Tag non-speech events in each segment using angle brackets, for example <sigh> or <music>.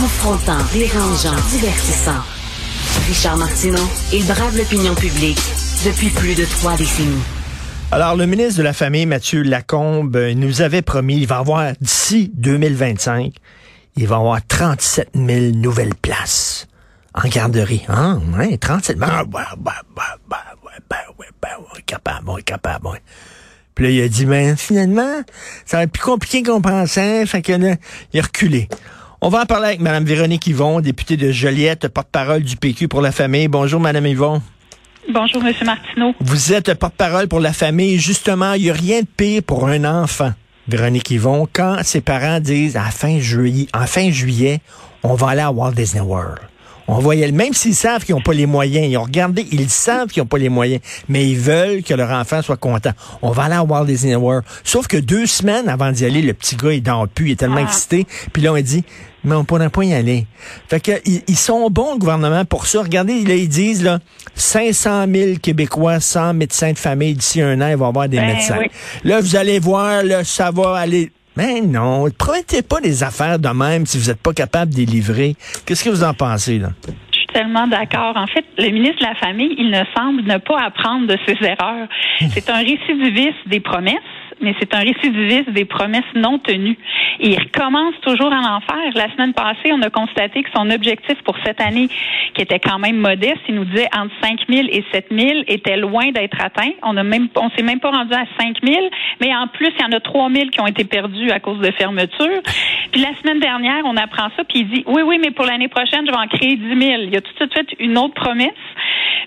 Confrontant, dérangeant, divertissant. Richard Martineau, il brave l'opinion publique depuis plus de trois décennies. Alors, le ministre de la Famille, Mathieu Lacombe, euh, nous avait promis, il va avoir, d'ici 2025, il va avoir 37 000 nouvelles places en garderie. Hein? Ouais, 37 000. Ah, bah, bah, bah, bah, ouais, bah, ouais, bah, ouais, capable, capable. Puis là, il a dit, mais finalement, ça va être plus compliqué qu'on pensait, fait que il a reculé. On va en parler avec Mme Véronique Yvon, députée de Joliette, porte-parole du PQ pour la famille. Bonjour, Mme Yvon. Bonjour, M. Martineau. Vous êtes porte-parole pour la famille. Justement, il n'y a rien de pire pour un enfant, Véronique Yvon, quand ses parents disent à fin juillet, en fin juillet, on va aller à Walt Disney World. On voyait, même s'ils savent qu'ils n'ont pas les moyens, ils ont regardé, ils savent qu'ils n'ont pas les moyens, mais ils veulent que leur enfant soit content. On va aller à Walt Disney World. Sauf que deux semaines avant d'y aller, le petit gars, il dort plus, il est tellement Ah. excité. Puis là, on dit, mais on pourra pas y aller. Fait que, ils, ils sont bons, le gouvernement, pour ça. Regardez, là, ils disent, là, 500 000 Québécois sans médecin de famille d'ici un an, ils vont avoir des Ben médecins. oui. Là, vous allez voir, là, ça va aller. Mais non, promettez pas des affaires de même si vous n'êtes pas capable de les livrer. Qu'est-ce que vous en pensez, là? Je suis tellement d'accord. En fait, le ministre de la Famille, il ne semble ne pas apprendre de ses erreurs. C'est un récidiviste des promesses, mais c'est un récidiviste des promesses non tenues. Et il recommence toujours à en faire. La semaine passée, on a constaté que son objectif pour cette année, qui était quand même modeste, il nous disait entre 5 000 et 7 000, était loin d'être atteint. On a même, on s'est même pas rendu à 5 000, mais en plus, il y en a 3 000 qui ont été perdus à cause de fermeture. Puis la semaine dernière, on apprend ça, puis il dit, oui, oui, mais pour l'année prochaine, je vais en créer 10 000. Il a tout de suite une autre promesse.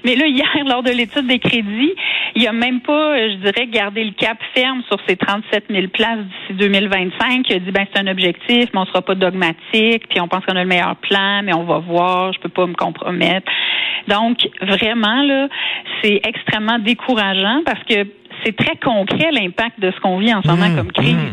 Mais là, hier, lors de l'étude des crédits, il a même pas, je dirais, gardé le cap ferme sur ces 37 000 places d'ici 2025. Il a dit, ben, c'est un objectif, mais on sera pas dogmatique, puis on pense qu'on a le meilleur plan, mais on va voir, je peux pas me compromettre. Donc, vraiment, là, c'est extrêmement décourageant parce que c'est très concret l'impact de ce qu'on vit en ce moment Mmh, comme crise. mmh.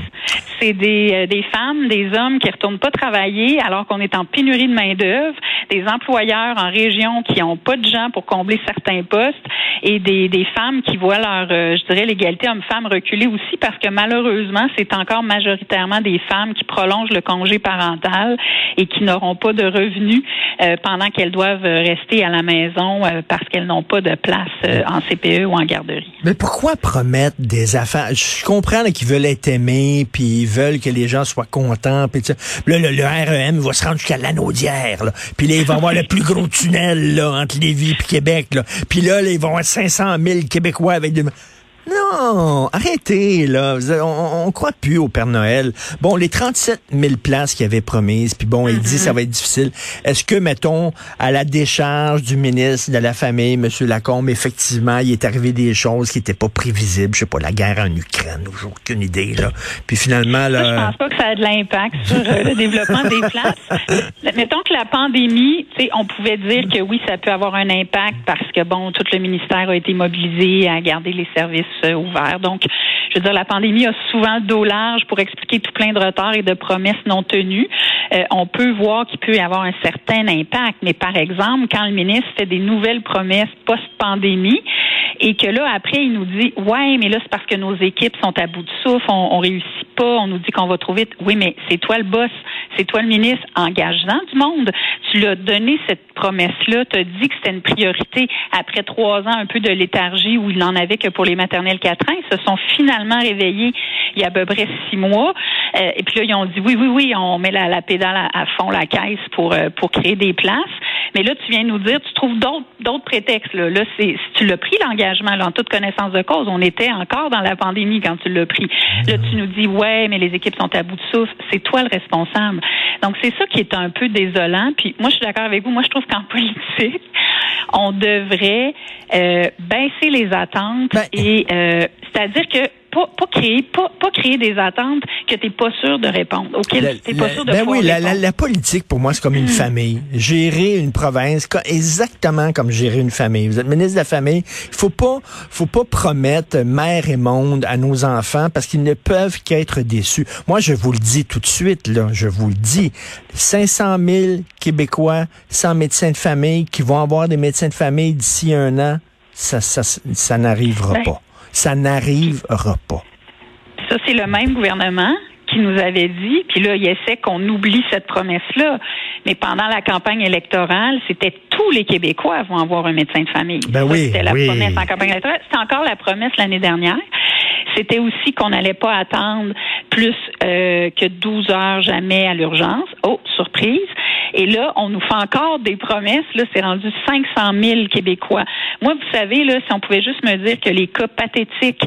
C'est des, euh, des femmes, des hommes qui retournent pas travailler alors qu'on est en pénurie de main d'œuvre, des employeurs en région qui ont pas de gens pour combler certains postes et des, des femmes qui voient leur, euh, je dirais, l'égalité homme-femme reculer aussi parce que malheureusement, c'est encore majoritairement des femmes qui prolongent le congé parental et qui n'auront pas de revenus euh, pendant qu'elles doivent rester à la maison euh, parce qu'elles n'ont pas de place en CPE ou en garderie. Mais pourquoi des affaires? Je comprends qu'ils veulent être aimés, puis ils veulent que les gens soient contents, puis. Là, le, REM va se rendre jusqu'à l'Anaudière, là. Puis là, il va y avoir le plus gros tunnel là, entre Lévis et Québec. Puis là, là, ils vont avoir 500 000 Québécois avec des... Non, arrêtez, là. On, on croit plus au Père Noël. Bon, les 37 000 places qu'il avait promises, puis bon, il dit ça va être difficile. Est-ce que, mettons, à la décharge du ministre de la Famille, M. Lacombe, effectivement, il est arrivé des choses qui n'étaient pas prévisibles? Je sais pas, la guerre en Ukraine, j'ai aucune idée, là. Puis finalement, Ça, je là... pense pas que ça a de l'impact sur euh, le développement des places. Mettons que la pandémie, tu sais, on pouvait dire que oui, ça peut avoir un impact parce que bon, tout le ministère a été mobilisé à garder les services ouverts. Donc, je veux dire, la pandémie a souvent le dos large pour expliquer tout plein de retards et de promesses non tenues. Euh, on peut voir qu'il peut y avoir un certain impact, mais par exemple, quand le ministre fait des nouvelles promesses post-pandémie et que là, après, il nous dit, ouais, mais là, c'est parce que nos équipes sont à bout de souffle, on, on réussit pas, on nous dit qu'on va trop vite. Oui, mais c'est toi le boss, c'est toi le ministre, engage-en du monde. Tu l'as donné cette promesse-là, tu as dit que c'était une priorité après trois ans un peu de léthargie où il n'en avait que pour les maternelles 4 ans. Ils se sont finalement réveillés il y a à peu près six mois. Euh, et puis là, ils ont dit oui, oui, oui, on met la, pédale à, à fond, la caisse pour, euh, pour créer des places. Mais là, tu viens nous dire, tu trouves d'autres d'autres prétextes. Là, là c'est, si tu l'as pris l'engagement, là, en toute connaissance de cause, on était encore dans la pandémie quand tu l'as pris. Là, tu nous dis, ouais, mais les équipes sont à bout de souffle. C'est toi le responsable. Donc, c'est ça qui est un peu désolant. Puis, moi, je suis d'accord avec vous. Moi, je trouve qu'en <laughs> politique, on devrait euh, baisser les attentes Ben- et euh, c'est-à-dire que pas, pas créer pas, pas créer des attentes que tu n'es pas sûr de répondre, auxquelles La- tu n'es pas sûr de ben oui, la, la- la politique, pour moi, c'est comme une famille. Gérer une province, exactement comme gérer une famille. Vous êtes ministre de la Famille, il faut pas, faut pas promettre mère et monde à nos enfants parce qu'ils ne peuvent qu'être déçus. Moi, je vous le dis tout de suite, là, je vous le dis, 500 000 Québécois sans médecin de famille qui vont avoir des médecins de famille d'ici un an, ça, ça, ça n'arrivera Ben- pas. Ça n'arrivera pas. Ça, c'est le même gouvernement qui nous avait dit, puis là, il essaie qu'on oublie cette promesse-là, mais pendant la campagne électorale, c'était tous les Québécois vont avoir un médecin de famille. Ben oui, c'était la oui. promesse en campagne électorale. C'était encore la promesse l'année dernière. C'était aussi qu'on n'allait pas attendre plus euh, que 12 heures jamais à l'urgence. Oh, surprise. Et là, on nous fait encore des promesses. Là, c'est rendu 500 000 Québécois. Moi, vous savez, là, si on pouvait juste me dire que les cas pathétiques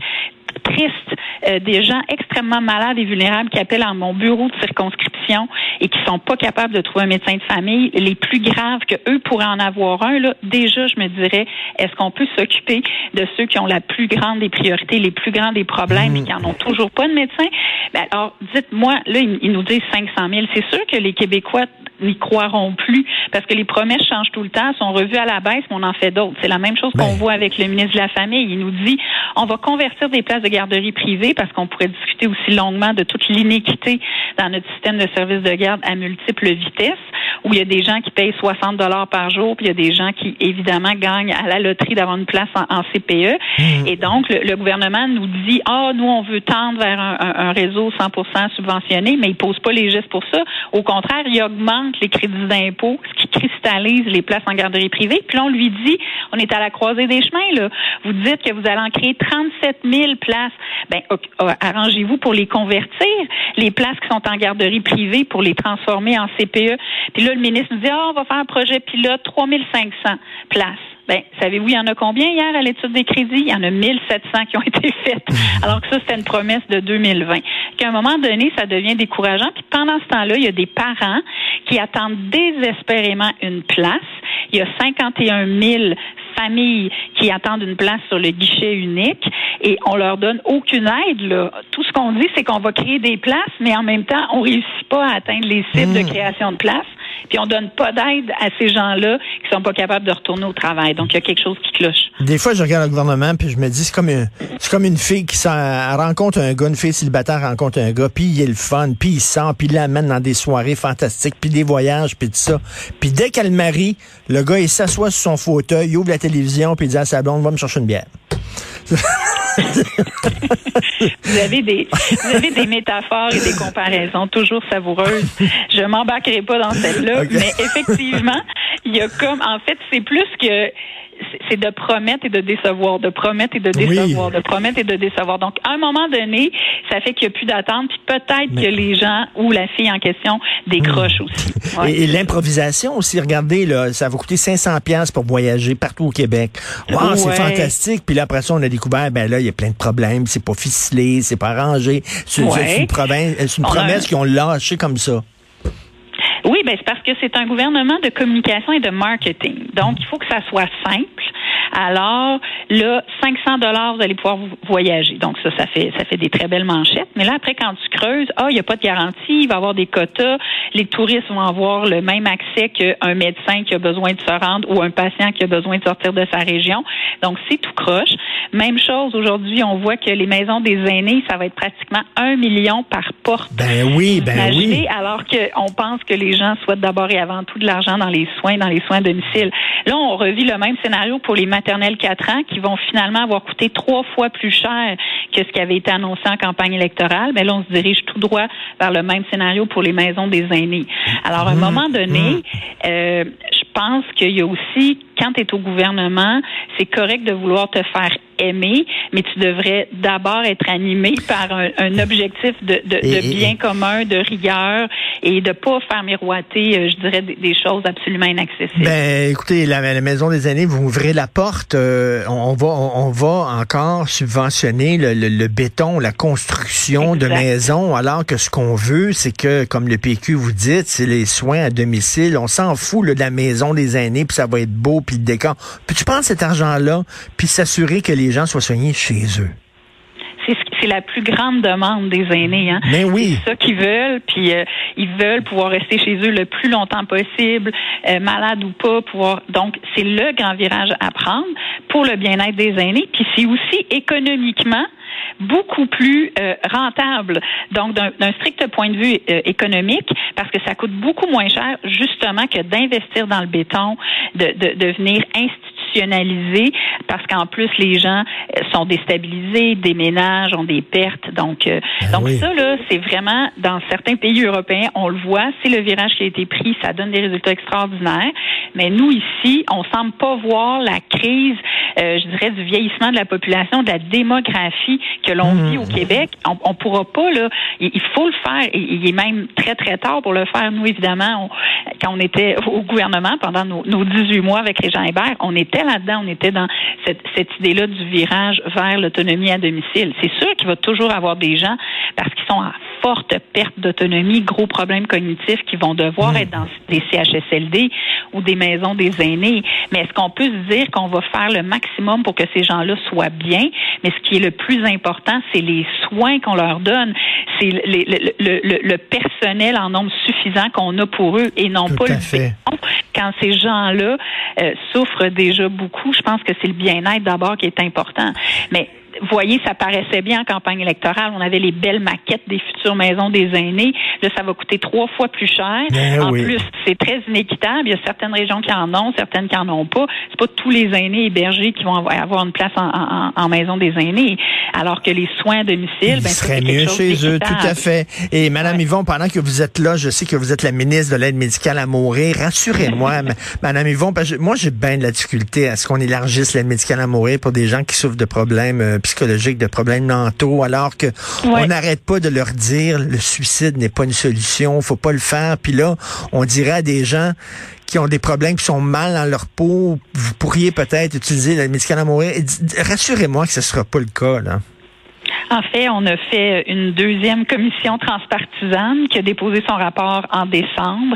tristes, euh, des gens extrêmement malades et vulnérables qui appellent à mon bureau de circonscription et qui sont pas capables de trouver un médecin de famille, les plus graves que eux pourraient en avoir un, là, déjà, je me dirais, est-ce qu'on peut s'occuper de ceux qui ont la plus grande des priorités, les plus grands des problèmes et qui en ont toujours pas de médecin? Ben, alors, dites-moi, là, ils, ils nous disent 500 000. C'est sûr que les Québécois n'y croiront plus parce que les promesses changent tout le temps, sont revues à la baisse, mais on en fait d'autres. C'est la même chose qu'on Ben. voit avec le ministre de la Famille. Il nous dit on va convertir des places de garderie privées parce qu'on pourrait discuter aussi longuement de toute l'inéquité dans notre système de services de garde à multiples vitesses, où il y a des gens qui payent 60 dollars par jour, puis il y a des gens qui évidemment gagnent à la loterie d'avoir une place en, en CPE. Et donc le, le gouvernement nous dit ah nous on veut tendre vers un, un- un réseau 100% subventionné, mais il pose pas les gestes pour ça. Au contraire, il augmente les crédits d'impôt, ce qui cristallise les places en garderie privée. Puis là, on lui dit, on est à la croisée des chemins, là. Vous dites que vous allez en créer 37 000 places. Ben, ok, arrangez-vous pour les convertir, les places qui sont en garderie privée, pour les transformer en CPE. Puis là, le ministre nous dit, ah, on va faire un projet pilote, 3 500 places. Ben, savez-vous, il y en a combien hier à l'étude des crédits? Il y en a 1700 qui ont <laughs> été faites. Alors que ça, c'était une promesse de 2020. Qu'à un moment donné, ça devient décourageant. Puis pendant ce temps-là, il y a des parents qui attendent désespérément une place. Il y a 51 000 familles qui attendent une place sur le guichet unique et on leur donne aucune aide. Là. Tout ce qu'on dit, c'est qu'on va créer des places, mais en même temps, on réussit pas à atteindre les cibles de création de places. Puis on donne pas d'aide à ces gens-là sont pas capables de retourner au travail. Donc il y a quelque chose qui cloche. Des fois, je regarde le gouvernement puis je me dis, c'est comme une, comme une fille qui rencontre un gars, une fille célibataire rencontre un gars, puis il est le fun, puis il sort, puis il l'amène dans des soirées fantastiques, puis des voyages, puis tout ça. Puis dès qu'elle le marie, le gars, il s'assoit sur son fauteuil, il ouvre la télévision, puis il dit à sa blonde, va me chercher une bière. <laughs> Vous avez des, vous avez des métaphores et des comparaisons toujours savoureuses. Je m'embarquerai pas dans celle-là, mais effectivement, il y a comme, en fait, c'est plus que c'est- de promettre et de décevoir, de promettre et de Oui. décevoir, de promettre et de décevoir. Donc, à un moment donné, ça fait qu'il n'y a plus d'attente, puis peut-être Mais- que les gens ou la fille en question décrochent aussi. Ouais. Et, et l'improvisation aussi, regardez, là, ça va coûter 500 pièces pour voyager partout au Québec. Wow, c'est fantastique. Puis là, après ça, on a découvert, ben là, il y a plein de problèmes. C'est pas ficelé, c'est pas arrangé. C'est Ouais. une, province- c'est une On a- promesse qu'ils ont lâchée comme ça. Oui, ben c'est parce que c'est un gouvernement de communication et de marketing. Donc, il faut que ça soit simple. Alors, là, 500 dollars, vous allez pouvoir vo- voyager. Donc, ça, ça fait, ça fait des très belles manchettes. Mais là, après, quand tu creuses, ah, il n'y a pas de garantie, il va y avoir des quotas. Les touristes vont avoir le même accès qu'un médecin qui a besoin de se rendre ou un patient qui a besoin de sortir de sa région. Donc, c'est tout croche. Même chose, aujourd'hui, on voit que les maisons des aînés, ça va être pratiquement un million par porte. Ben oui, ben Imaginez, oui. alors qu'on pense que les gens souhaitent d'abord et avant tout de l'argent dans les soins, dans les soins à domicile. Là, on revit le même scénario pour les maternelles 4 ans qui vont finalement avoir coûté trois fois plus cher que ce qui avait été annoncé en campagne électorale. Mais là, on se dirige tout droit vers le même scénario pour les maisons des aînés. Alors, à un moment donné, euh, je pense qu'il y a aussi, quand tu es au gouvernement, c'est correct de vouloir te faire aimer, mais tu devrais d'abord être animé <laughs> par un, un objectif de, de, Et- de et- bien commun, de rigueur et de pas faire miroiter, euh, je dirais, des, des choses absolument inaccessibles. Ben, écoutez, la, la maison des aînés, vous ouvrez la porte, euh, on, va, on, on va encore subventionner le, le- le béton, la construction de maisons, alors que ce qu'on veut, c'est que, comme le PQ vous dites, c'est les soins à domicile. On s'en fout là, de la maison des aînés, puis ça va être beau, puis le décor. Puis tu prends cet argent-là, puis s'assurer que les gens soient soignés chez eux? C'est ce- c'est la plus grande demande des aînés. Hein? Mais oui. C'est ça qu'ils veulent, puis euh, ils veulent pouvoir rester chez eux le plus longtemps possible, euh, malade ou pas, pouvoir. Donc, c'est le grand virage à prendre pour le bien-être des aînés, puis c'est aussi économiquement beaucoup plus euh, rentable. Donc, d'un strict point de vue euh, économique, parce que ça coûte beaucoup moins cher, justement, que d'investir dans le béton, de, de, de venir institutionnaliser rationaliser parce qu'en plus les gens euh, sont déstabilisés, déménagent, ont des pertes. Donc, euh, Ben donc oui. ça là, c'est vraiment dans certains pays européens, on le voit, c'est le virage qui a été pris, ça donne des résultats extraordinaires. Mais nous ici, on semble pas voir la crise, euh, je dirais, du vieillissement de la population, de la démographie que l'on Mmh. vit au Québec. On, on pourra pas là, il, il faut le faire. Il est même très très tard pour le faire. Nous évidemment, on- quand on était au gouvernement pendant nos, nos 18 mois avec Régent Hébert, on était là-dedans, on était dans cette, cette idée-là du virage vers l'autonomie à domicile. C'est sûr qu'il va toujours avoir des gens parce qu'ils sont en forte perte d'autonomie, gros problèmes cognitifs qui vont devoir être dans des CHSLD ou des maisons des aînés. Mais est-ce qu'on peut se dire qu'on va faire le maximum pour que ces gens-là soient bien? Mais ce qui est le plus important, c'est les soins qu'on leur donne. C'est le, le- le- le- le personnel en nombre suffisant qu'on a pour eux et non Tout pas à le fait. Quand ces gens-là euh, souffrent déjà beaucoup, je pense que c'est le bien-être d'abord qui est important. Mais voyez, ça paraissait bien en campagne électorale. On avait les belles maquettes des futures maisons des aînés. Là, ça va coûter trois fois plus cher. Ben en oui. plus, c'est très inéquitable. Il y a certaines régions qui en ont, certaines qui en ont pas. C'est pas tous les aînés hébergés qui vont avoir une place en, en- en maison des aînés. Alors que les soins à domicile, Il ben, c'est mieux chose chez eux, tout à fait. Et Madame Ouais. Yvon, pendant que vous êtes là, je sais que vous êtes la ministre de l'aide médicale à mourir. Rassurez-moi, <laughs> Madame Yvon, parce que moi j'ai bien de la difficulté à ce qu'on élargisse l'aide médicale à mourir pour des gens qui souffrent de problèmes euh, psychologiques, de problèmes mentaux, alors que Ouais. on n'arrête pas de leur dire le suicide n'est pas une solution, faut pas le faire. Puis là, on dirait à des gens qui ont des problèmes, qui sont mal dans leur peau, vous pourriez peut-être utiliser l'aide médicale à mourir. Rassurez-moi que ce sera pas le cas, là. En fait, on a fait une deuxième commission transpartisane qui a déposé son rapport en décembre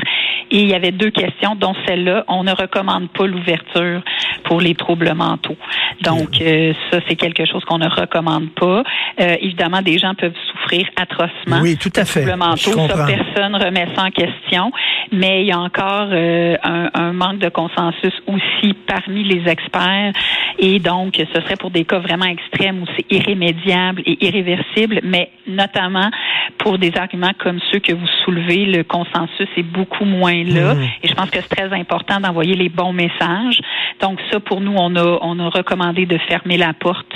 et il y avait deux questions, dont celle-là, on ne recommande pas l'ouverture pour les troubles mentaux. Donc, euh, ça, c'est quelque chose qu'on ne recommande pas. Euh, évidemment, des gens peuvent souffrir atrocement. Oui, tout à fait. troubles mentaux, ça, personne remet ça en question. Mais il y a encore euh, un, un manque de consensus aussi parmi les experts. Et donc, ce serait pour des cas vraiment extrêmes où c'est irrémédiable et irréversible, mais notamment pour des arguments comme ceux que vous soulevez, le consensus est beaucoup moins Mhm. Et je pense que c'est très important d'envoyer les bons messages. Donc, ça, pour nous, on a, on a recommandé de fermer la porte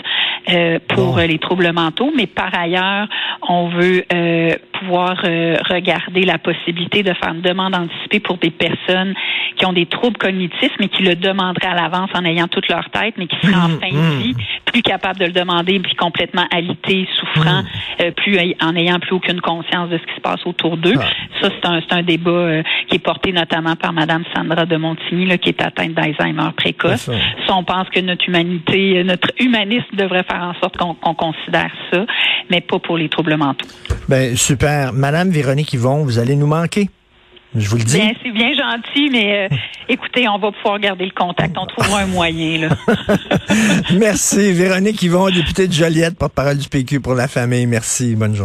euh, pour Bon. euh, les troubles mentaux, mais par ailleurs, on veut euh, pouvoir euh, regarder la possibilité de faire une demande anticipée pour des personnes qui ont des troubles cognitifs, mais qui le demanderaient à l'avance en ayant toute leur tête, mais qui seraient en Mhm, fin de vie, plus capables de le demander, puis complètement alité, souffrant, euh, plus en ayant plus aucune conscience de ce qui se passe autour d'eux. Ah. Ça, c'est un, c'est un débat euh, qui est porté notamment par Madame Sandra de Montigny, là, qui est atteinte d'Alzheimer précoce. Ça. Ça, on pense que notre humanité, euh, notre humanisme devrait faire en sorte qu'on qu'on considère ça, mais pas pour les troubles mentaux. Ben, super. Madame Véronique Yvon, vous allez nous manquer. Je vous le dis. Bien, c'est bien gentil, mais euh, <laughs> écoutez, on va pouvoir garder le contact. On trouvera un moyen. Là. <laughs> Merci. Véronique Yvon, députée de Joliette, porte-parole du PQ pour la famille. Merci. Bonne journée.